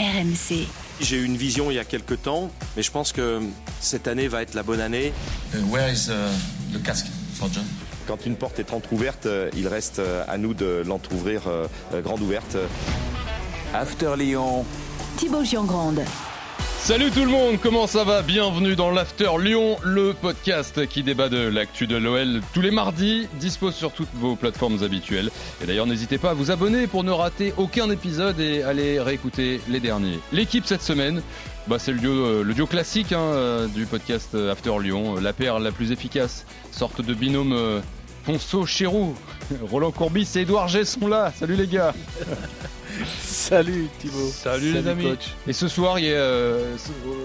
RMC. J'ai eu une vision il y a quelques temps, mais je pense que cette année va être la bonne année. Uh, where is uh, the casket for John? Quand une porte est entrouverte, euh, il reste euh, à nous de l'entrouvrir euh, euh, grande ouverte. After Lyon, Thibaut Giangrande. Salut tout le monde, comment ça va? Bienvenue dans l'After Lyon, le podcast qui débat de l'actu de l'OL tous les mardis, dispose sur toutes vos plateformes habituelles. Et d'ailleurs n'hésitez pas à vous abonner pour ne rater aucun épisode et aller réécouter les derniers. L'équipe cette semaine, bah c'est le duo, euh, classique hein, euh, du podcast After Lyon, la paire la plus efficace, sorte de binôme euh, Ponceau-Chérou. Roland Courbis et Edouard G sont là, salut les gars Salut Thibaut. Salut, les amis. coach. Et ce soir, il y a, euh,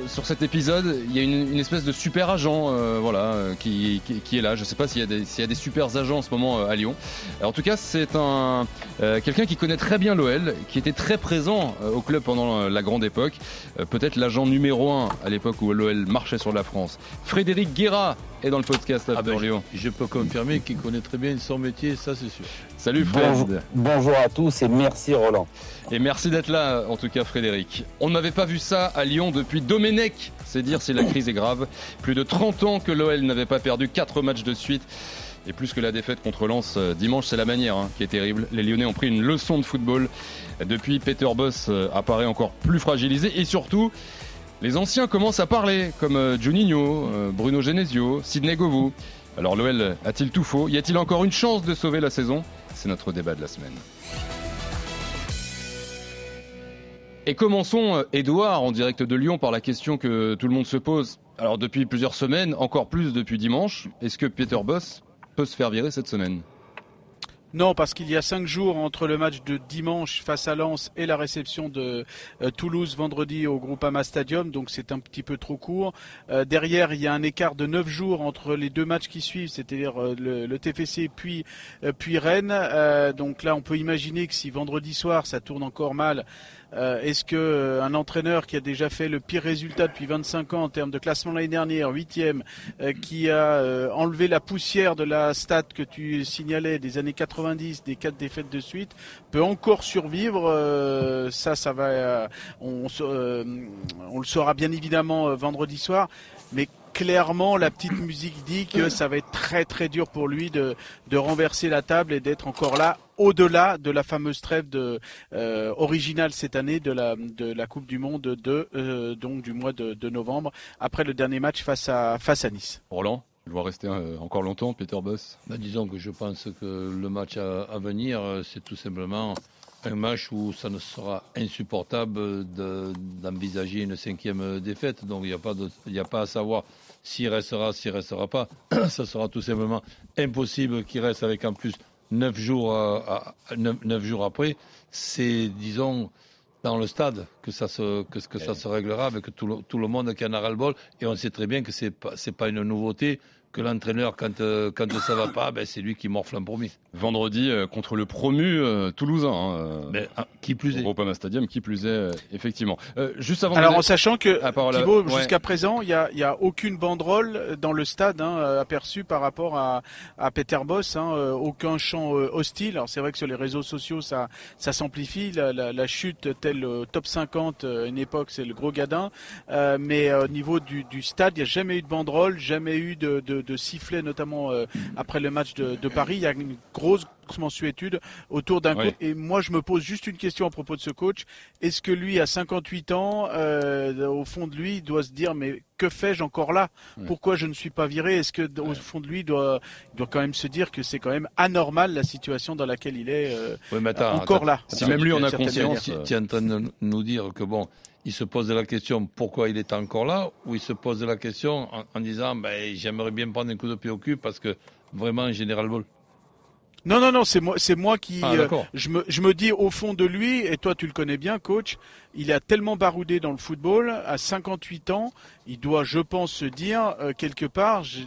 sur cet épisode, il y a une, une espèce de super agent, euh, voilà, euh, qui, qui, qui est là. Je sais pas s'il y a des, s'il y a des super agents en ce moment euh, à Lyon. Alors, en tout cas, c'est un euh, quelqu'un qui connaît très bien l'OL, qui était très présent euh, au club pendant euh, la grande époque. Euh, peut-être l'agent numéro un à l'époque où l'OL marchait sur la France. Frédéric Guéra est dans le podcast After ben, Lyon. Je peux confirmer qu'il connaît très bien son métier, ça c'est sûr. Salut Fred. Bonjour, bonjour à tous et merci Roland. Et merci d'être là, en tout cas Frédéric. On n'avait pas vu ça à Lyon depuis Domenech. C'est dire si la crise est grave. Plus de 30 ans que l'OL n'avait pas perdu 4 matchs de suite. Et plus que la défaite contre Lens euh, dimanche, c'est la manière hein, qui est terrible. Les Lyonnais ont pris une leçon de football. Depuis, Peter Boss euh, apparaît encore plus fragilisé. Et surtout, les anciens commencent à parler, comme euh, Juninho, euh, Bruno Genesio, Sidney Govou. Alors l'OL a-t-il tout faux? Y a-t-il encore une chance de sauver la saison? C'est notre débat de la semaine. Et commençons, euh, Edouard, en direct de Lyon, par la question que tout le monde se pose. Alors depuis plusieurs semaines, encore plus depuis dimanche, est-ce que Peter Boss peut se faire virer cette semaine? Non, parce qu'il y a cinq jours entre le match de dimanche face à Lens et la réception de euh, Toulouse vendredi au Groupama Stadium, donc c'est un petit peu trop court. Euh, derrière, il y a un écart de neuf jours entre les deux matchs qui suivent, c'est-à-dire euh, le, le TFC puis puis Rennes. Donc là, on peut imaginer que si vendredi soir ça tourne encore mal. Euh, Est-ce que euh, un entraîneur qui a déjà fait le pire résultat depuis 25 ans en termes de classement l'année dernière, huitième, euh, qui a euh, enlevé la poussière de la stat que tu signalais des années 90, des quatre défaites de suite, peut encore survivre Ça, ça va, on, on le saura bien évidemment vendredi soir, mais clairement, la petite musique dit que ça va être très très dur pour lui de, de renverser la table et d'être encore là au-delà de la fameuse trêve de, euh, originale cette année de la, de la Coupe du Monde de, euh, donc du mois de, de novembre, après le dernier match face à, face à Nice. Roland Il doit rester euh, encore longtemps, Peter Boss Bah, disons que je pense que le match à, à venir, c'est tout simplement un match où ça ne sera insupportable de- d'envisager une cinquième défaite. Donc il n'y a, pas de- il n'y a pas à savoir s'il restera, s'il restera pas. ça sera tout simplement impossible qu'il reste avec en plus neuf jours, à- à- jours après. C'est, disons, dans le stade que ça se, que, que ça se réglera avec tout le, tout le monde qui en a ras-le-bol. Et on sait très bien que c'est pas, c'est pas une nouveauté que l'entraîneur, quand, euh, quand ça va pas, ben, c'est lui qui morfle en premier. Vendredi euh, contre le promu euh, toulousain. hein, euh, Mais, ah, qui plus au est. Groupama Stadium, qui plus est, euh, effectivement. Euh, juste avant Alors de- en sachant que Ah, Thibaut, ouais. jusqu'à présent, il n'y a, il y a aucune banderole dans le stade hein, aperçue par rapport à, à Peter Boss, hein, aucun chant euh, hostile. Alors c'est vrai que sur les réseaux sociaux, ça, ça s'amplifie. La, la- la chute telle le top 50, euh, une époque, c'est le gros gadin. Euh, mais euh, au niveau du, du stade, il n'y a jamais eu de banderole, jamais eu de, de, de sifflet, notamment euh, après le match de, de Paris. Il y a une grosse mensuétude autour d'un Oui. coach. Et moi, je me pose juste une question à propos de ce coach. Est-ce que lui, à 58 ans, euh, au fond de lui, il doit se dire mais que fais-je encore là? Pourquoi je ne suis pas viré? Est-ce que au fond de lui, il doit, il doit quand même se dire que c'est quand même anormal la situation dans laquelle il est euh, Ouais, mais attends, encore attends. là? Si même lui en a conscience, manière. euh, de nous dire que bon, il se pose la question pourquoi il est encore là, ou il se pose la question en, en disant ben, j'aimerais bien prendre un coup de pied au cul parce que vraiment, général ball. Non, non, non, c'est moi, c'est moi qui. Ah, euh, je me, je me dis au fond de lui, et toi tu le connais bien, coach. Il a tellement baroudé dans le football à 58 ans, il doit, je pense, se dire euh, quelque part. je-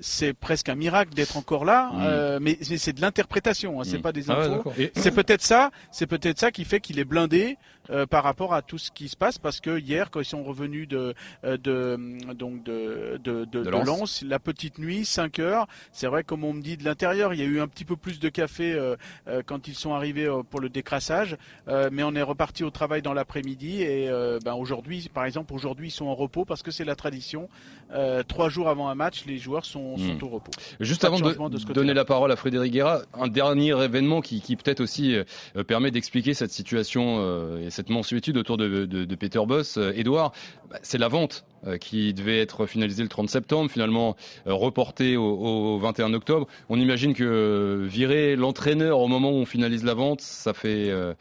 c'est presque un miracle d'être encore là, Mm. euh, mais, mais c'est de l'interprétation, hein, c'est Mm. pas des Ah ouais, infos. Et- c'est peut-être ça, c'est peut-être ça qui fait qu'il est blindé euh, par rapport à tout ce qui se passe parce que hier quand ils sont revenus de euh, de donc de de, de, de Lens. Lens, la petite nuit 5 heures c'est vrai comme on me dit de l'intérieur il y a eu un petit peu plus de café euh, euh, quand ils sont arrivés euh, pour le décrassage euh, mais on est reparti au travail dans l'après-midi et ben aujourd'hui par exemple aujourd'hui ils sont en repos parce que c'est la tradition Euh, trois jours avant un match les joueurs sont, sont Hmm. au repos Juste avant de, donner la parole à Frédéric Guerra, un dernier événement qui, qui peut-être aussi euh, permet d'expliquer cette situation euh, et cette mansuétude autour de, de, de Peter Boss. Euh, Edouard, bah, c'est la vente euh, qui devait être finalisée le 30 septembre, finalement euh, reportée au, au 21 octobre. On imagine que euh, virer l'entraîneur au moment où on finalise la vente, ça fait, euh,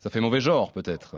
ça fait mauvais genre peut-être.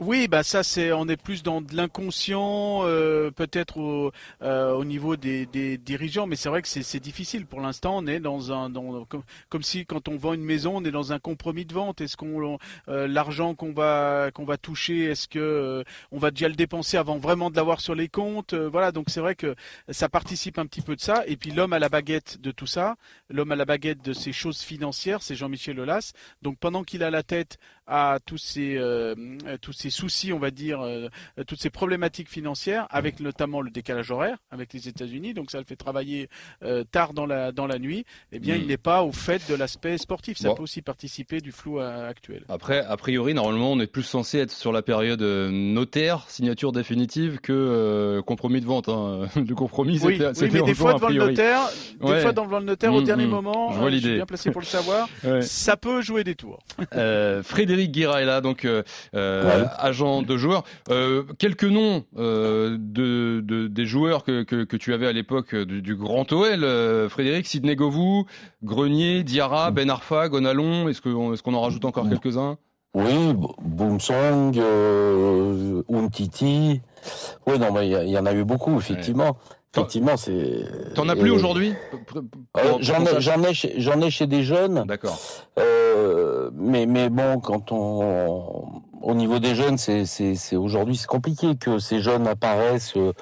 Oui, bah ça c'est, on est plus dans de l'inconscient, euh, peut-être au, euh, au niveau des, des dirigeants, mais c'est vrai que c'est difficile pour l'instant. On est dans un, dans, comme, comme si quand on vend une maison, on est dans un compromis de vente. Est-ce qu'on, euh, l'argent qu'on va qu'on va toucher, est-ce que euh, on va déjà le dépenser avant vraiment de l'avoir sur les comptes Euh, Voilà, donc c'est vrai que ça participe un petit peu de ça. Et puis l'homme à la baguette de tout ça, l'homme à la baguette de ces choses financières, c'est Jean-Michel Aulas. Donc pendant qu'il a la tête à tous ces euh, tous ces soucis, on va dire, euh, toutes ces problématiques financières, avec notamment le décalage horaire avec les États-Unis, donc ça le fait travailler euh, tard dans la dans la nuit. Eh bien, il n'est pas au fait de l'aspect sportif. Ça Bon. peut aussi participer du flou actuel. Après, a priori, normalement, on est plus censé être sur la période notaire, signature définitive, que compromis de vente. hein. Le compromis, Oui, c'était oui, mais des fois devant le notaire, des Ouais. fois devant le notaire au Mm, dernier moment, Je vois suis bien placé pour le savoir. Ouais. Ça peut jouer des tours. Euh, Frédéric Guéra est là, donc euh, euh, Ouais. agent de joueurs. Euh, quelques noms euh, de, de- des joueurs que, que, que tu avais à l'époque du, du Grand OL. Frédéric, Sidney Govou, Grenier, Diarra, Ben Arfa, Gonalon. Est-ce qu'on est en rajoute encore quelques-uns? Oui, Boomsong, Umtiti. Oui, non, mais il y a- il y, en a eu beaucoup, effectivement. Effectivement, c'est. T'en as plus et- aujourd'hui Euh, J'en ai, j'en ai, chez- j'en ai chez des jeunes. D'accord. Euh, mais, mais bon, quand on, au niveau des jeunes, c'est, c'est, c'est aujourd'hui, c'est compliqué que ces jeunes apparaissent euh,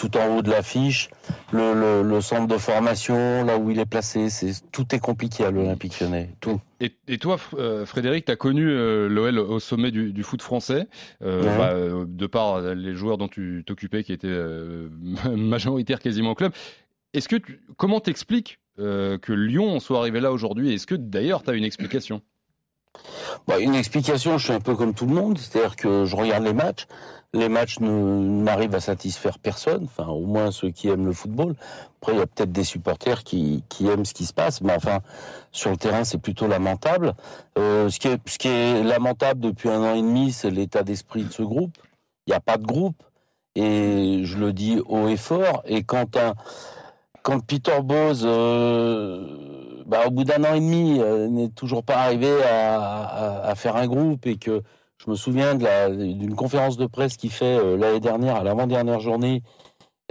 tout en haut de l'affiche. Le, le, le centre de formation, là où il est placé, c'est, tout est compliqué à l'Olympique Lyonnais. Tout. Et, et toi, euh, Frédéric, tu as connu euh, l'OL au sommet du, du foot français, euh, Ouais. bah, de par les joueurs dont tu t'occupais qui étaient euh, majoritaires quasiment au club. Est-ce que tu, comment t'expliques euh, que Lyon soit arrivé là aujourd'hui? Est-ce que d'ailleurs tu as une explication? Bah, une explication, je suis un peu comme tout le monde, c'est-à-dire que je regarde les matchs. Les matchs n'arrivent à satisfaire personne, enfin au moins ceux qui aiment le football. Après, il y a peut-être des supporters qui, aiment ce qui se passe, mais enfin, sur le terrain, c'est plutôt lamentable. Euh, ce, qui est, ce qui est lamentable depuis un an et demi, c'est l'état d'esprit de ce groupe. Il n'y a pas de groupe, et je le dis haut et fort. Et quand un, quand Peter Bose, euh, bah, au bout d'un an et demi, euh, n'est toujours pas arrivé à, à- à faire un groupe et que je me souviens d'une conférence de presse qu'il fait euh, l'année dernière, à l'avant-dernière journée,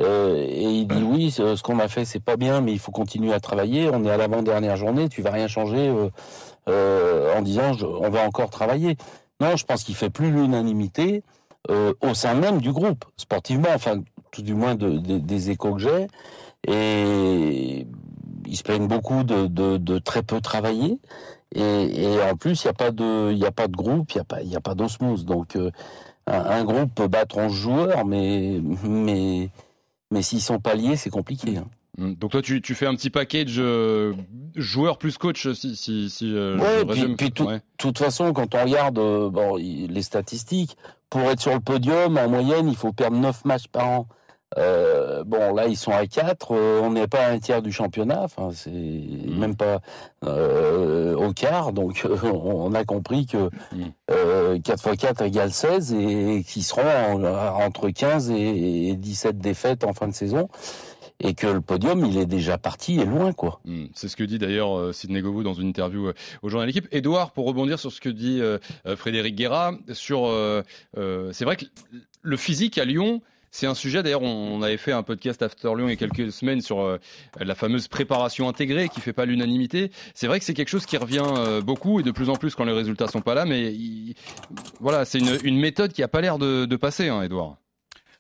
euh, et il dit oui, ce qu'on a fait c'est pas bien, mais il faut continuer à travailler. On est à l'avant-dernière journée, tu vas rien changer en disant je- on va encore travailler. Non, je pense qu'il fait plus l'unanimité au sein même du groupe, sportivement, enfin tout du moins de- de- des échos que j'ai. Et ils se plaignent beaucoup de, de, de très peu travailler. Et, et en plus, il n'y a pas de, il a pas de groupe, il n'y a pas, il a pas d'osmose. Donc, euh, un, un groupe peut battre 11 joueurs, mais, mais, mais s'ils sont pas liés, c'est compliqué. hein. Hum, Donc toi, tu, tu fais un petit package euh, joueur plus coach, si, si, si euh, Ouais, puis- résume. puis tout- Ouais. De toute façon, quand on regarde euh, bon, les statistiques, pour être sur le podium, en moyenne, il faut perdre 9 matchs par an. Euh, bon, là, ils sont à 4. on n'est pas à un tiers du championnat. Enfin, c'est même pas euh, au quart. Donc, on a compris que Mm. euh, 4 x 4 égale 16 et qu'ils seront en- entre 15 et, et 17 défaites en fin de saison. Et que le podium, il est déjà parti et loin, quoi. Hmm, C'est ce que dit d'ailleurs euh, Sidney Govou dans une interview euh, au journal L'équipe. Edouard, pour rebondir sur ce que dit euh, euh, Frédéric Guerra, sur, euh, euh, c'est vrai que le physique à Lyon, c'est un sujet. D'ailleurs, on, avait fait un podcast After Lyon il y a quelques semaines sur euh, la fameuse préparation intégrée qui fait pas l'unanimité. C'est vrai que c'est quelque chose qui revient euh, beaucoup et de plus en plus quand les résultats sont pas là. Mais il- voilà, c'est une, une méthode qui a pas l'air de, de passer, hein, Edouard.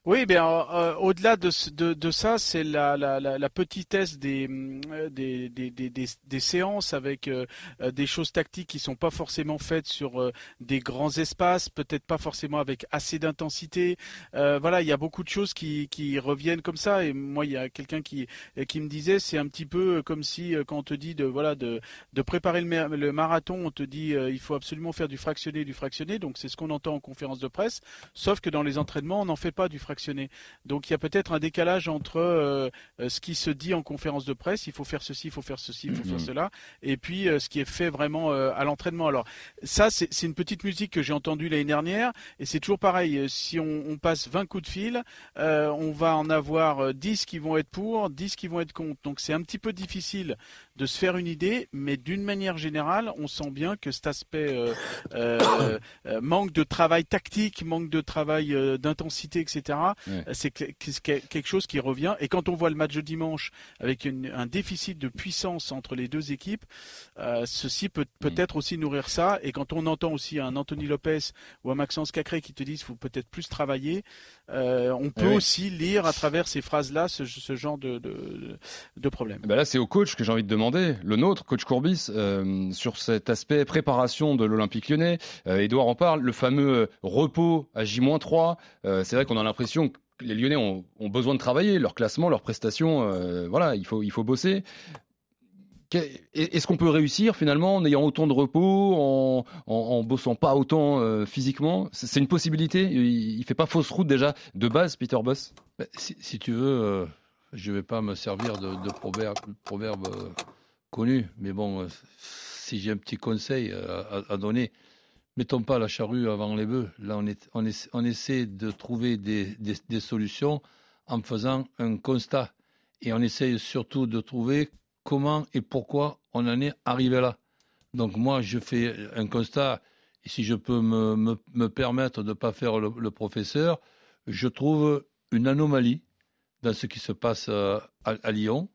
Oui, bien euh, au-delà de, de, de, ça, c'est la, la, la, petitesse des, euh, des, des, des, des séances avec euh, des choses tactiques qui sont pas forcément faites sur des grands espaces, peut-être pas forcément avec assez d'intensité. voilà, il y a beaucoup de choses qui, qui reviennent comme ça. Et moi, il y a quelqu'un qui, qui me disait, c'est un petit peu comme si quand on te dit de voilà de, de préparer le, le marathon, on te dit il faut absolument faire du fractionné, du fractionné. Donc c'est ce qu'on entend en conférence de presse. Sauf que dans les entraînements, on n'en fait pas du fractionné donc il y a peut-être un décalage entre euh, euh, ce qui se dit en conférence de presse, il faut faire ceci, il faut faire ceci, il faut faire mhm. cela, et puis euh, ce qui est fait vraiment à l'entraînement. Alors ça, c'est une petite musique que j'ai entendue l'année dernière, et c'est toujours pareil. Si on, passe 20 coups de fil, on va en avoir 10 qui vont être pour, 10 qui vont être contre. Donc c'est un petit peu difficile de se faire une idée, mais d'une manière générale, on sent bien que cet aspect manque de travail tactique, manque de travail d'intensité, etc. C'est quelque chose qui revient. Et quand on voit le match de dimanche avec un déficit de puissance entre les deux équipes, euh, ceci peut mm. peut-être aussi nourrir ça. Et quand on entend aussi un Anthony Lopez ou un Maxence Cacré qui te disent qu'il faut peut-être plus travailler, euh, on peut aussi lire à travers ces phrases-là ce, genre de, de, problème. Ben là, c'est au coach que j'ai envie de demander, le nôtre, coach Courbis, euh, sur cet aspect préparation de l'Olympique lyonnais. Edouard en parle, le fameux repos à J-3. c'est vrai qu'on a l'impression les Lyonnais ont, besoin de travailler, leur classement, leurs prestations, euh, voilà, il faut, il faut bosser. Est-ce qu'on peut réussir finalement en ayant autant de repos, en, en, bossant pas autant euh, physiquement? C'est une possibilité? Il, ne fait pas fausse route déjà de base, Peter Boss? Bah, si, tu veux, euh, je vais pas me servir de, de proverbe, connu, mais bon, si j'ai un petit conseil à donner, mettons pas la charrue avant les bœufs. Là, on, est, on, essaie de trouver des, des, solutions en faisant un constat. Et on essaie surtout de trouver comment et pourquoi on en est arrivé là. Donc moi, je fais un constat, et si je peux me, me, permettre de ne pas faire le, professeur, je trouve une anomalie dans ce qui se passe euh, à, à Lyon.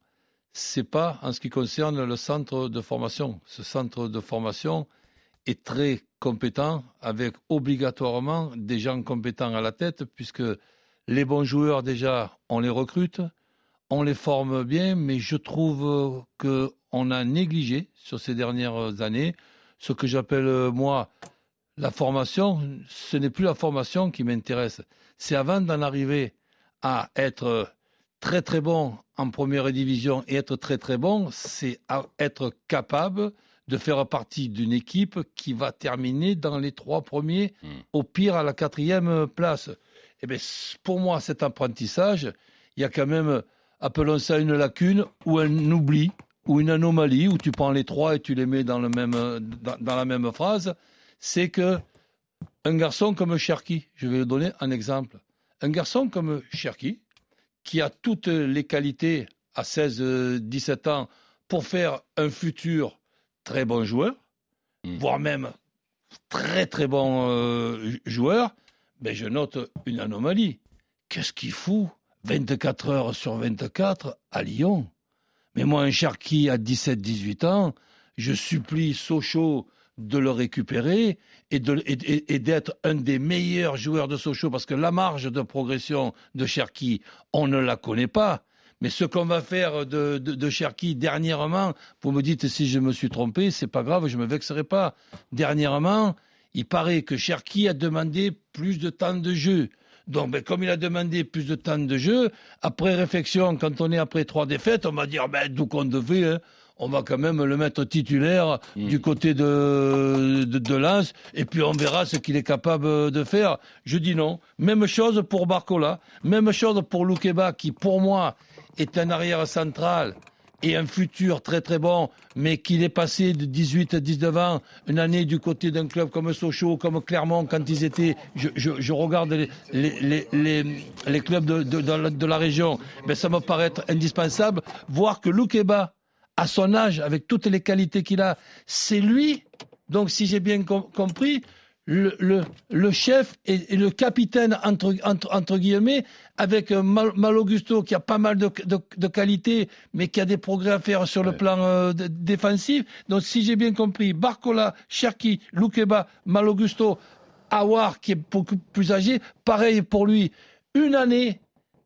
C'est pas en ce qui concerne le centre de formation. Ce centre de formation, est très compétent, avec obligatoirement des gens compétents à la tête, puisque les bons joueurs, déjà, on les recrute, on les forme bien, mais je trouve qu'on a négligé sur ces dernières années ce que j'appelle, moi, la formation. Ce n'est plus la formation qui m'intéresse. C'est avant d'en arriver à être très très bon en première division et être très très bon, c'est être capable de faire partie d'une équipe qui va terminer dans les trois premiers, hmm. au pire à la quatrième place. Eh bien, pour moi, cet apprentissage, il y a quand même, appelons ça une lacune ou un oubli ou une anomalie où tu prends les trois et tu les mets dans, le même, dans, la même phrase. C'est que un garçon comme Cherki, je vais donner un exemple. Un garçon comme Cherki, qui a toutes les qualités à 16-17 ans pour faire un futur très bon joueur, hmm. voire même très très bon euh, joueur, mais je note une anomalie. Qu'est-ce qu'il fout? 24 heures sur 24 à Lyon Mais moi, un Cherki à 17-18 ans, je supplie Sochaux de le récupérer et, d'être un des meilleurs joueurs de Sochaux, parce que la marge de progression de Cherki, on ne la connaît pas. Mais ce qu'on va faire de, Cherki dernièrement, vous me dites si je me suis trompé, c'est pas grave, je me vexerai pas. Dernièrement, il paraît que Cherki a demandé plus de temps de jeu. Donc, ben, comme il a demandé plus de temps de jeu, après réflexion, quand on est après trois défaites, on va dire, ben, d'où qu'on devait, hein, on va quand même le mettre titulaire hmm. du côté de, de, de, Lens, et puis on verra ce qu'il est capable de faire. Je dis non. Même chose pour Barcola, même chose pour Loukeba, qui pour moi est un arrière central et un futur très très bon, mais qu'il est passé de 18 à 19 ans, une année du côté d'un club comme Sochaux, comme Clermont, quand ils étaient, je, je, regarde les, les, les, les, clubs de, de, de, la, région, ben ça me paraît être indispensable, voir que Loukeba, à son âge, avec toutes les qualités qu'il a, c'est lui, donc si j'ai bien compris, le, le, le, chef et, le capitaine, entre, entre, entre guillemets, avec euh, Mal, Augusto qui a pas mal de, de, de qualités, mais qui a des progrès à faire sur le plan euh, défensif. Donc, si j'ai bien compris, Barcola, Cherki, Loukeba, Mal Augusto, Awar, qui est beaucoup plus âgé, pareil pour lui. une année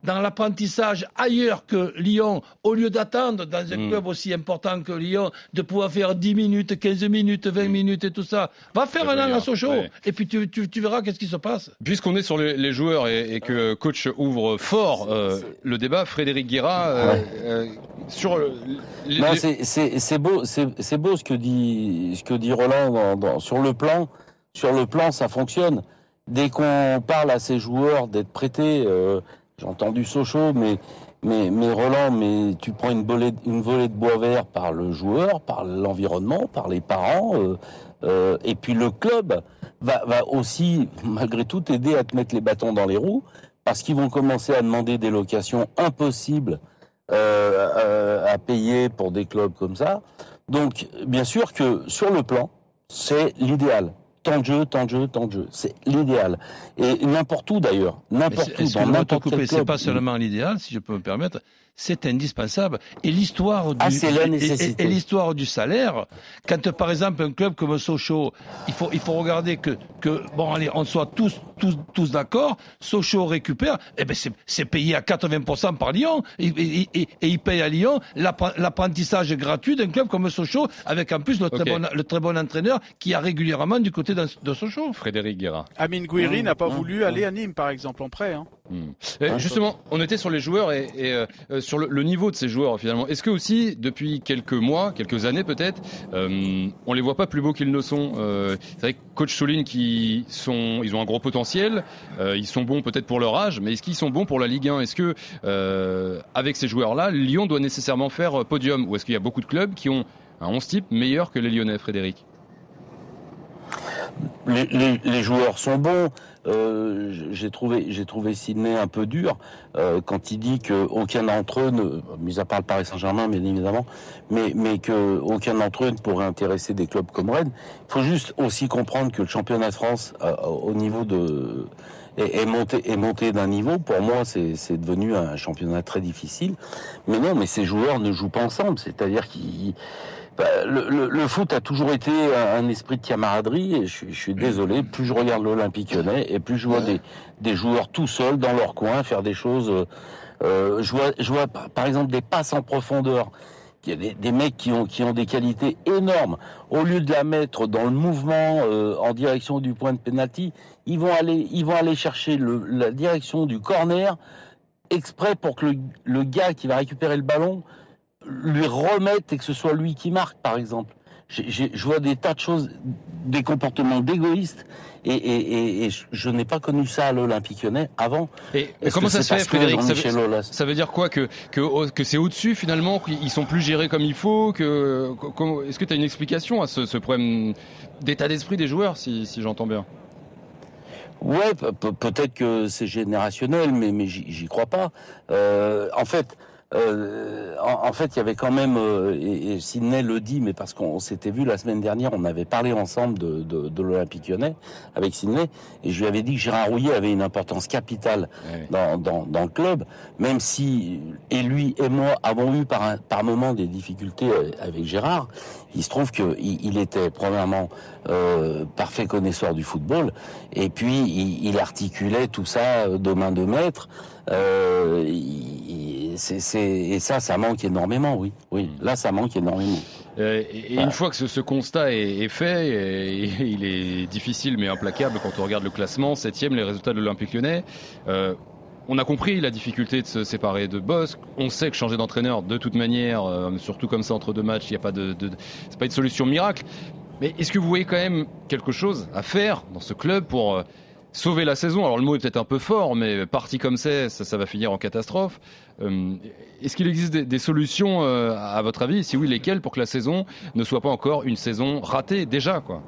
dans l'apprentissage ailleurs que Lyon, au lieu d'attendre dans un Mm. club aussi important que Lyon, de pouvoir faire 10 minutes, 15 minutes, 20 minutes et tout ça. Va faire Ça un veut an à Sochaux ouais. et puis tu, tu, tu verras qu'est-ce qui se passe. Puisqu'on est sur les, les joueurs et, et que coach ouvre fort euh, le débat, Frédéric Guéra, euh, Ouais. euh, sur le- les- c'est- beau, c'est beau ce que dit ce que dit Roland dans- dans- sur le plan. Sur le plan, ça fonctionne. Dès qu'on parle à ces joueurs d'être prêtés, euh, j'ai entendu Sochaux, mais mais mais Roland, mais tu prends une volée une volée de bois vert par le joueur, par l'environnement, par les parents, euh, euh, et puis le club va va aussi malgré tout t'aider à te mettre les bâtons dans les roues parce qu'ils vont commencer à demander des locations impossibles euh, à payer pour des clubs comme ça. Donc, bien sûr que sur le plan, c'est l'idéal. Tant de jeu, tant de jeu, tant de jeu. C'est l'idéal. Et n'importe où d'ailleurs, n'importe c'est- où, dans n'importe couper, quel c'est club. pas seulement l'idéal, si je peux me permettre, c'est indispensable. Et l'histoire du, Ah, c'est et- et- l'histoire du salaire, quand par exemple un club comme Sochaux, il faut, il faut regarder que, que, bon allez, on soit tous, tous, tous d'accord, Sochaux récupère, eh ben c'est, c'est payé à 80% par Lyon, et, et, et, et il paye à Lyon l'appre- l'apprentissage gratuit d'un club comme Sochaux, avec en plus le très, bon, le très bon entraîneur qui a régulièrement du côté de, de Sochaux. Frédéric Guéra. Amine Gouiri Mmh, n'a pas mmh, voulu aller à Nîmes, par exemple, en prêt. hein. Et justement, on était sur les joueurs et, et, euh, euh, sur le, le niveau de ces joueurs finalement. Est-ce que aussi, depuis quelques mois, quelques années peut-être, euh, on les voit pas plus beaux qu'ils ne sont euh, C'est vrai que coach souligne qu'ils sont, ils ont un gros potentiel, euh, ils sont bons peut-être pour leur âge, mais est-ce qu'ils sont bons pour la Ligue 1 Est-ce que euh, avec ces joueurs-là, Lyon doit nécessairement faire podium? Ou est-ce qu'il y a beaucoup de clubs qui ont un 11 type meilleur que les Lyonnais, Frédéric? Les, joueurs sont bons. Euh, j'ai trouvé, j'ai Sydney un peu dur euh, quand il dit que aucun d'entre eux, ne, mis à part le Paris Saint-Germain, bien évidemment, mais mais que d'entre eux ne pourrait intéresser des clubs comme Rennes. Il faut juste aussi comprendre que le championnat de France, euh, au niveau de est, monté d'un niveau. Pour moi, c'est c'est devenu un championnat très difficile. Mais non, mais ces joueurs ne jouent pas ensemble. C'est-à-dire qu'ils le, le- le foot a toujours été un, un esprit de camaraderie et je, suis- je suis désolé, plus je regarde l'Olympique lyonnais et plus je vois des, des joueurs tout seuls dans leur coin faire des choses. euh, euh, je vois, je vois par par exemple des passes en profondeur. Il y a des, des mecs qui ont, qui ont des qualités énormes. Au lieu de la mettre dans le mouvement euh, en direction du point de pénalty, ils vont aller, ils vont aller chercher le, la direction du corner exprès pour que le, le gars qui va récupérer le ballon lui remette et que ce soit lui qui marque, par exemple. Je vois des tas de choses, des comportements d'égoïstes, et, et, et, et je, n'ai pas connu ça à l'Olympique Lyonnais avant. Et comment ça se fait, Frédéric Ça veut- Ça dire quoi que que, que c'est au-dessus finalement, qu'ils sont plus gérés comme il faut. Que est-ce que tu as une explication à ce, ce problème d'état d'esprit des joueurs, si, si j'entends bien? Ouais, pe- pe- peut-être que c'est générationnel, mais, mais j'y j'y crois pas. Euh, en fait, euh, en, en fait, il y avait quand même, euh, et, et Sidney le dit, mais parce qu'on s'était vu la semaine dernière, on avait parlé ensemble de, de, de l'Olympique lyonnais avec Sidney, et je lui avais dit que Gérard Rouillet avait une importance capitale dans, dans, dans le club, même si et lui et moi avons eu par, un- par moment des difficultés euh, avec Gérard, il se trouve qu'il il était premièrement euh, parfait connaisseur du football, et puis il, il articulait tout ça euh, de main de maître. Euh, il- c'est- et ça, ça manque énormément, oui. Oui, là, ça manque énormément. Euh, Et, et une fois que ce, ce constat est, est fait, et, et il est difficile mais implacable quand on regarde le classement, septième, les résultats de l'Olympique lyonnais. euh, on a compris la difficulté de se séparer de Bosque. On sait que changer d'entraîneur, de toute manière, euh, surtout comme ça entre deux matchs, il n'y a pas de, de c'est pas une solution miracle. Mais est-ce que vous voyez quand même quelque chose à faire dans ce club pour sauver la saison. Alors le mot est peut-être un peu fort, mais parti comme c'est, ça, ça va finir en catastrophe. Euh, est-ce qu'il existe des, solutions, euh, à votre avis? Si oui, lesquelles pour que la saison ne soit pas encore une saison ratée déjà quoi?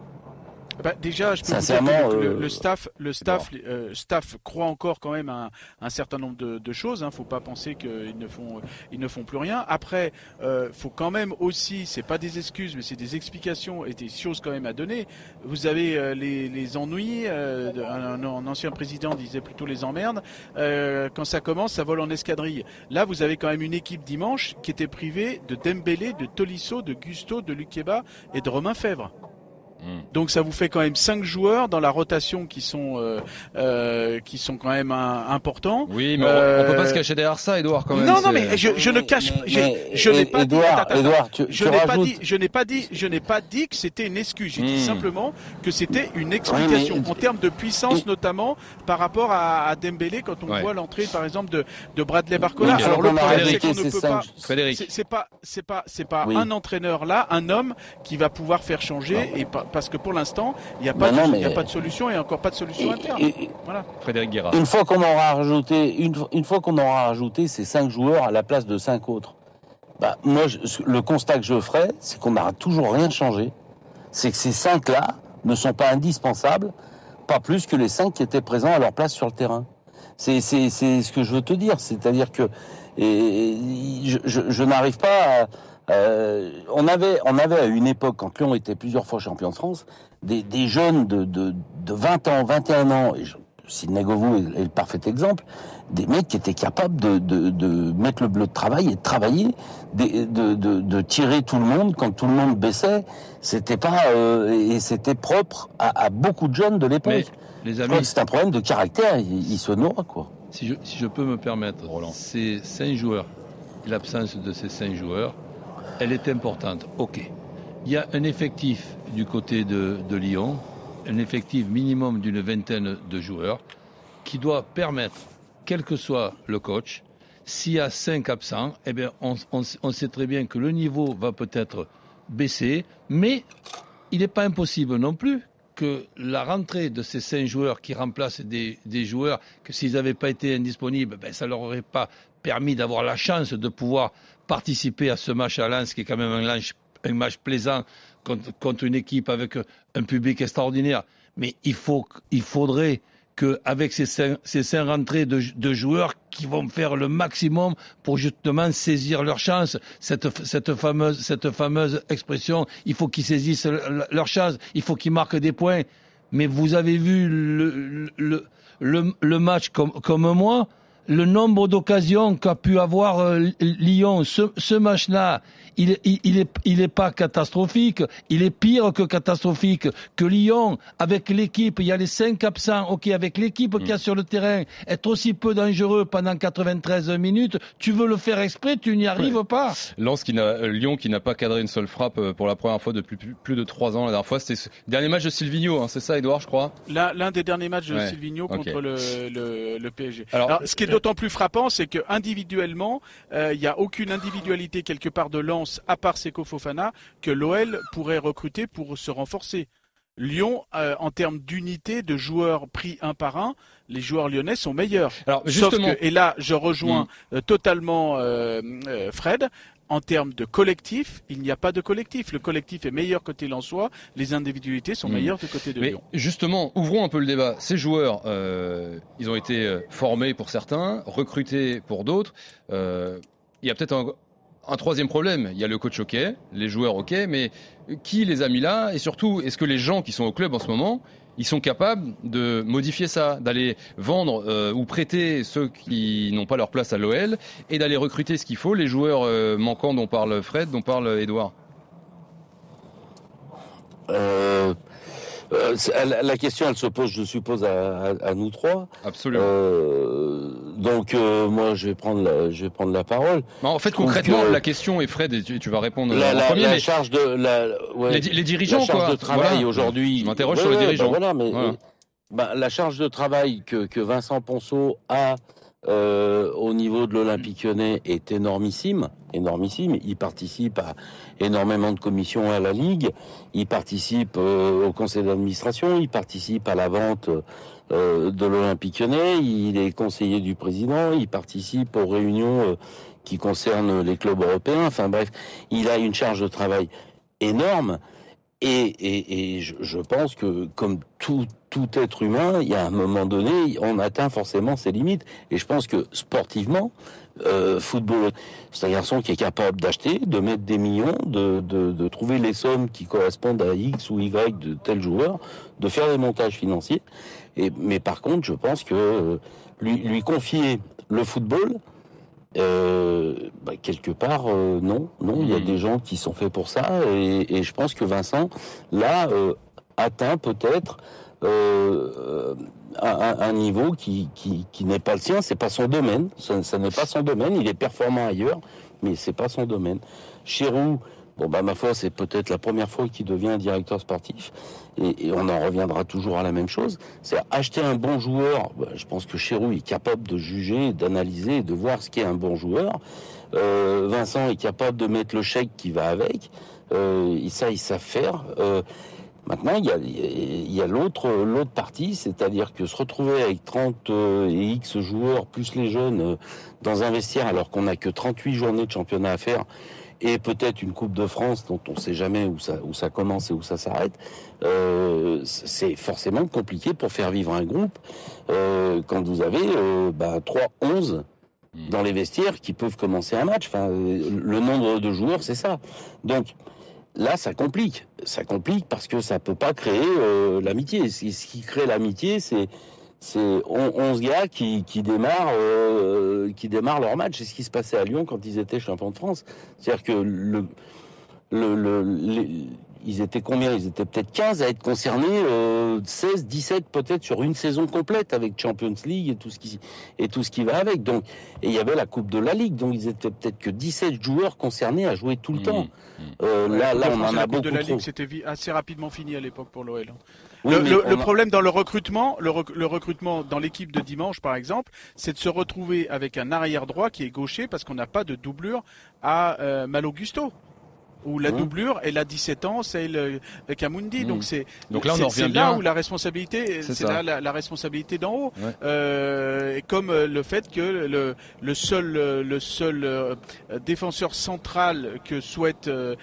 Bah, déjà, je peux vous dire que le, euh, le staff, le staff, euh, staff croit encore quand même à un, un certain nombre de, de choses. Hein. Faut pas penser qu'ils ne font, ils ne font plus rien. Après, euh, faut quand même aussi, c'est pas des excuses, mais c'est des explications et des choses quand même à donner. Vous avez euh, les, les ennuis. euh, de- un, un ancien président disait plutôt les emmerdes. Euh, quand ça commence, ça vole en escadrille. Là, vous avez quand même une équipe dimanche qui était privée de Dembélé, de Tolisso, de Gusto, de Lukeba et de Romain Fèvre. Hmm. Donc ça vous fait quand même cinq joueurs dans la rotation qui sont euh, euh, qui sont quand même un- importants. Oui, mais on- Euh, on peut pas se cacher derrière ça, Edouard, quand même. Non, non, mais je, je ne cache, Mais- mais- je n'ai pas dit, Edouard, attends, attends, Edouard, tu, je tu pas dit, je n'ai pas dit, je n'ai pas dit que c'était une excuse. J'ai dit Hmm. simplement que c'était une explication Ouais, mais- en termes de puissance, notamment par rapport à, à Dembélé quand on Ouais. voit l'entrée, par exemple, de, de Bradley Barcola. Ok. Alors le problème, c'est qu'on ne peut pas. C'est c'est pas, c'est pas, c'est pas Oui. un entraîneur là, un homme qui va pouvoir faire changer, et pas- parce que pour l'instant, il n'y a pas, de, non, il y a mais- pas de solution et encore pas de solution interne. Et- et- Voilà. Frédéric Guérard. Une fois qu'on aura rajouté, une, fois- une fois qu'on aura rajouté ces cinq joueurs à la place de cinq autres, bah, moi, je- le constat que je ferai, c'est qu'on n'aura toujours rien changé. C'est que ces cinq-là ne sont pas indispensables, pas plus que les cinq qui étaient présents à leur place sur le terrain. C'est, c'est, c'est ce que je veux te dire. C'est-à-dire que et, je, je- je n'arrive pas à, euh, on avait, on avait à une époque, quand Lyon était plusieurs fois champion de France, des, des jeunes de, de, de 20 ans, 21 ans, et Sidney Govou est, est le parfait exemple, des mecs qui étaient capables de, de, de mettre le bleu de travail et de travailler, de, de, de tirer tout le monde quand tout le monde baissait. C'était pas euh, et c'était propre à, à beaucoup de jeunes de l'époque. Les amis, c'est un problème de caractère. Il, il se noie quoi. si je, si je peux me permettre, Roland. ces cinq joueurs, l'absence de ces cinq joueurs, elle est importante. Ok. Il y a un effectif du côté de, Lyon, un effectif minimum d'une vingtaine de joueurs, qui doit permettre, quel que soit le coach, s'il y a cinq absents, eh bien, on, sait très bien que le niveau va peut-être baisser, mais il n'est pas impossible non plus que la rentrée de ces cinq joueurs qui remplacent des, des joueurs que s'ils n'avaient pas été indisponibles, ben, ça leur aurait pas permis d'avoir la chance de pouvoir participer à ce match à Lens, qui est quand même un match, plaisant contre, une équipe avec un public extraordinaire. Mais il, faut, il faudrait qu'avec ces cinq, ces rentrées de, joueurs qui vont faire le maximum pour justement saisir leur chance, cette, cette, fameuse, cette fameuse expression, il faut qu'ils saisissent le- leur chance, il faut qu'ils marquent des points. Mais vous avez vu le, le, match comme moi, le nombre d'occasions qu'a pu avoir euh, Lyon, ce, ce match-là, il, il, il est, il est pas catastrophique, il est pire que catastrophique. Que Lyon, avec l'équipe, il y a les cinq absents, ok, avec l'équipe qu'il y a sur le terrain, être aussi peu dangereux pendant 93 minutes, tu veux le faire exprès, tu n'y arrives pas. Lens qui n'a, euh, Lyon qui n'a pas cadré une seule frappe euh, pour la première fois depuis plus, plus de trois ans. La dernière fois, c'était ce dernier match de Silvino, hein, c'est ça, Edouard, je crois? L'un l'un des derniers matchs de Ouais, Silvino contre le, le, le PSG. Alors, Alors, ce qui est d'autant plus frappant, c'est que individuellement, euh, il n'y a aucune individualité quelque part de Lens, à part Seko Fofana, que l'OL pourrait recruter pour se renforcer. Lyon, euh, en termes d'unité de joueurs pris un par un, les joueurs lyonnais sont meilleurs. Alors justement, Mm. que, et là, je rejoins euh, totalement euh, Fred. En termes de collectif, il n'y a pas de collectif. Le collectif est meilleur côté Lensois, les individualités sont Mm. meilleures du côté de mais Lyon. justement, ouvrons un peu le débat. Ces joueurs, euh, ils ont été formés pour certains, recrutés pour d'autres. Il y a peut-être un, un troisième problème. Il y a le coach OK, les joueurs OK, mais qui les a mis là Et surtout, est-ce que les gens qui sont au club en ce moment, ils sont capables de modifier ça, d'aller vendre euh, ou prêter ceux qui n'ont pas leur place à l'OL et d'aller recruter ce qu'il faut, les joueurs euh, manquants dont parle Fred, dont parle Edouard Euh, la, la question, elle se pose, je suppose, à, à- à nous trois. Absolument. Euh, donc, euh, moi, je vais prendre la, je vais prendre la parole. Bah, en fait, concrètement, que- la question, et Fred, et tu, tu vas répondre La, en la- premier, la mais charge de la, ouais, les, les dirigeants, la charge quoi. de travail Voilà. aujourd'hui. Je m'interroge Ouais, sur les ouais, dirigeants. bah voilà, mais Voilà. euh, bah, la charge de travail que, que Vincent Ponceau a euh, au niveau de l'Olympique Lyonnais est énormissime, énormissime. Il participe à énormément de commissions à la Ligue, il participe euh, au conseil d'administration, il participe à la vente euh, de l'Olympique Lyonnais, il est conseiller du président, il participe aux réunions euh, qui concernent les clubs européens. Enfin bref, il a une charge de travail énorme. Et, et, et je, je pense que comme tout, tout être humain, il y a un moment donné, on atteint forcément ses limites. Et je pense que sportivement, euh, football, c'est un garçon qui est capable d'acheter, de mettre des millions, de, de, de trouver les sommes qui correspondent à X ou Y de tel joueur, de faire des montages financiers. Et, mais par contre, je pense que euh, lui, lui confier le football, euh, bah, quelque part, euh, non, non, il y a Mhm. des gens qui sont faits pour ça, et, et je pense que Vincent, là, euh, atteint peut-être euh, un, un niveau qui, qui, qui n'est pas le sien, c'est pas son domaine, ça, ça n'est pas son domaine, il est performant ailleurs, mais c'est pas son domaine. Bon bah ma foi, c'est peut-être la première fois qu'il devient directeur sportif, et, on en reviendra toujours à la même chose. C'est acheter un bon joueur. Bah, je pense que Chéroux est capable de juger, d'analyser, de voir ce qu'est un bon joueur. Euh, Vincent est capable de mettre le chèque qui va avec. Euh, ça, ils savent faire. Euh, Maintenant, il y a, l'autre, l'autre partie, c'est-à-dire que se retrouver avec 30 euh, et X joueurs, plus les jeunes, dans un vestiaire, alors qu'on n'a que 38 journées de championnat à faire, et peut-être une Coupe de France dont on ne sait jamais où ça, commence et où ça s'arrête, euh, c'est forcément compliqué pour faire vivre un groupe euh, quand vous avez euh, bah, 3-11 dans les vestiaires qui peuvent commencer un match. Le nombre de joueurs, c'est ça. Donc, Là, ça complique. Ça complique parce que ça peut pas créer euh, l'amitié. Ce qui crée l'amitié, c'est c'est 11 gars qui, qui démarrent euh, qui démarrent leur match. C'est ce qui se passait à Lyon quand ils étaient champions de France. C'est-à-dire que le, le, le les, ils étaient combien? Ils étaient peut-être 15 à être concernés, euh, 16, 17 peut-être sur une saison complète avec Champions League et tout ce qui et tout ce qui va avec. Donc et il y avait la Coupe de la Ligue, donc ils étaient peut-être que 17 joueurs concernés à jouer tout le Mmh. temps. Euh, Ouais, là, Coupe là, de on France en et la a Coupe de la trop. Ligue, c'était assez rapidement fini à l'époque pour l'OL. Oui, le mais le- on le a- problème dans le recrutement, le, rec- le recrutement dans l'équipe de dimanche, par exemple, c'est de se retrouver avec un arrière droit qui est gaucher parce qu'on n'a pas de doublure à euh, Malogusto. Où la doublure, elle a 17 ans, c'est le, Kamundi. Mmh. Donc c'est Donc là, on c'est- en revient c'est bien. là où la responsabilité, C'est là la, la responsabilité d'en haut. Ouais. Euh, et comme euh, le fait que le, le seul, euh, le seul euh, défenseur central que souhaite euh,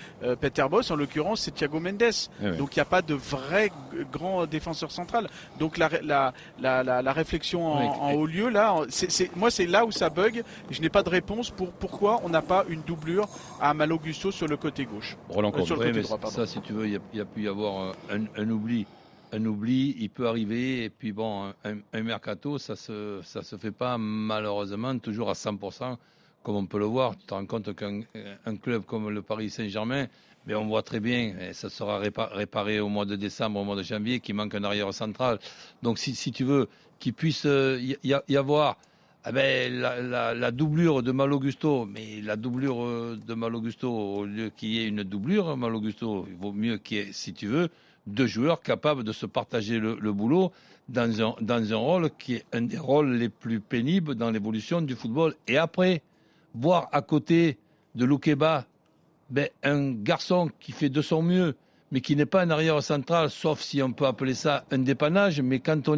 Peter Boss, en l'occurrence, c'est Thiago Mendes. Eh. Donc il n'y a pas de vrai grand défenseur central. Donc la, la, la, la, la réflexion en, Ouais, en haut lieu, là, c'est, c'est- moi c'est là où ça bug. Je n'ai pas de réponse pour pourquoi on n'a pas une doublure à Malo Gusto sur le côté gauche. Roland Euh, sur le côté mais droit, pardon. ça, si tu veux, il y a, il y a pu y avoir un, un oubli. Un oubli, il peut arriver. Et puis bon, un, un mercato, ça se, ça se fait pas malheureusement toujours à 100%, comme on peut le voir. Tu te rends compte qu'un un club comme le Paris Saint-Germain, mais on voit très bien, et ça sera répa- réparé au mois de décembre, au mois de janvier, qu'il manque un arrière central. Donc si, si tu veux qu'il puisse euh, y avoir ah ben, la, doublure de Malogusto, mais la doublure euh, de Malogusto, au lieu qu'il y ait une doublure, Malogusto, il vaut mieux qu'il y ait, si tu veux, deux joueurs capables de se partager le, boulot dans un, dans un rôle qui est un des rôles les plus pénibles dans l'évolution du football. Et après, voir à côté de Loukeba ben, un garçon qui fait de son mieux, mais qui n'est pas un arrière central, sauf si on peut appeler ça un dépannage. Mais quand on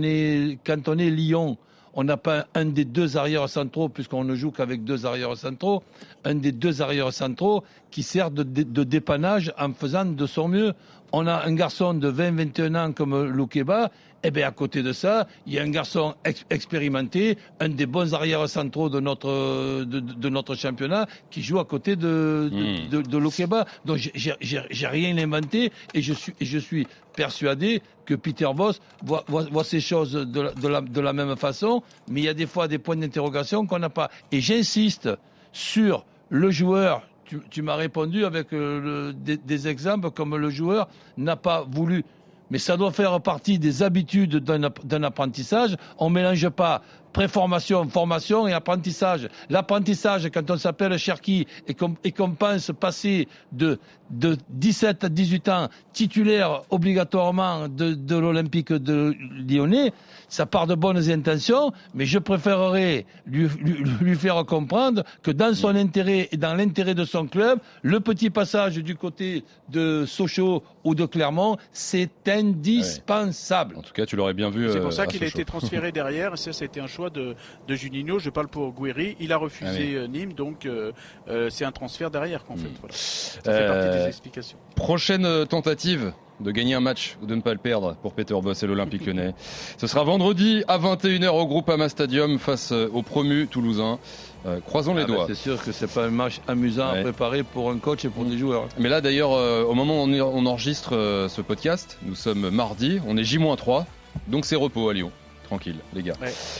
quand on est Lyon, on n'a pas un des deux arrières centraux, puisqu'on ne joue qu'avec deux arrières centraux, un des deux arrières centraux qui sert de, dépannage en faisant de son mieux. On a un garçon de 20-21 ans comme Loukeba, et bien à côté de ça, il y a un garçon ex- expérimenté, un des bons arrières centraux de notre, de, notre championnat, qui joue à côté de, de, Mm. de, de Lokeba. Donc j'ai- rien inventé et je suis, et je suis persuadé que Peter Voss voit, voit, voit ces choses de la, de, la, de la même façon, mais il y a des fois des points d'interrogation qu'on n'a pas. Et j'insiste sur le joueur. Tu, tu m'as répondu avec euh, le- des, des exemples comme le joueur n'a pas voulu. Mais ça doit faire partie des habitudes d'un app- d'un apprentissage. On ne mélange pas préformation, formation et apprentissage. L'apprentissage, quand on s'appelle Cherki et qu'on pense passer de, de 17 à 18 ans titulaire obligatoirement de, de l'Olympique de Lyonnais, ça part de bonnes intentions, mais je préférerais lui, lui, lui faire comprendre que dans son intérêt et dans l'intérêt de son club, le petit passage du côté de Sochaux ou de Clermont, c'est indispensable. En tout cas, tu l'aurais bien vu. C'est euh, pour ça à qu'il a été transféré derrière. Et ça, c'était un choix de, de Juninho. Je parle pour Guiri. Il a refusé Ah oui. euh, Nîmes, donc euh, euh, c'est un transfert derrière qu'en fait. Mm. Voilà. Ça fait partie des explications. Prochaine tentative de gagner un match ou de ne pas le perdre pour Peter Boss et l'Olympique lyonnais. Ce sera vendredi à 21h au Groupama Stadium face au promu toulousain. Euh, croisons les Ah ben, doigts. c'est sûr que c'est pas un match amusant Ouais. à préparer pour un coach et pour des joueurs. Mais là d'ailleurs, euh, au moment où on, on enregistre euh, ce podcast, nous sommes mardi, on est J-3, donc c'est repos à Lyon. Tranquille, les gars.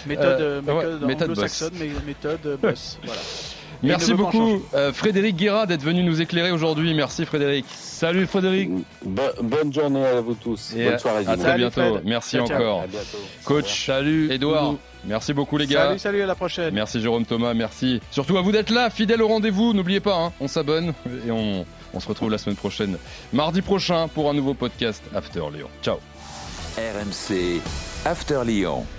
Méthode, euh, euh, méthode ouais, méthode anglo-saxonne, mais méthode euh, boss. voilà. Merci beaucoup, euh, Frédéric Guérard, d'être venu nous éclairer aujourd'hui. Merci, Frédéric. Salut, Frédéric. Bo- bonne journée à vous tous. Et bonne à, soirée. à très bientôt. Fred. Merci Ciao, ciao. encore. À bientôt. Coach, salut, Edouard. Merci beaucoup, les gars. Salut, salut, à la prochaine. Merci Jérôme Thomas, merci. Surtout à vous d'être là, fidèle au rendez-vous. N'oubliez pas, hein, on s'abonne et on, on se retrouve la semaine prochaine, mardi prochain, pour un nouveau podcast After Lyon. Ciao. RMC After Lyon.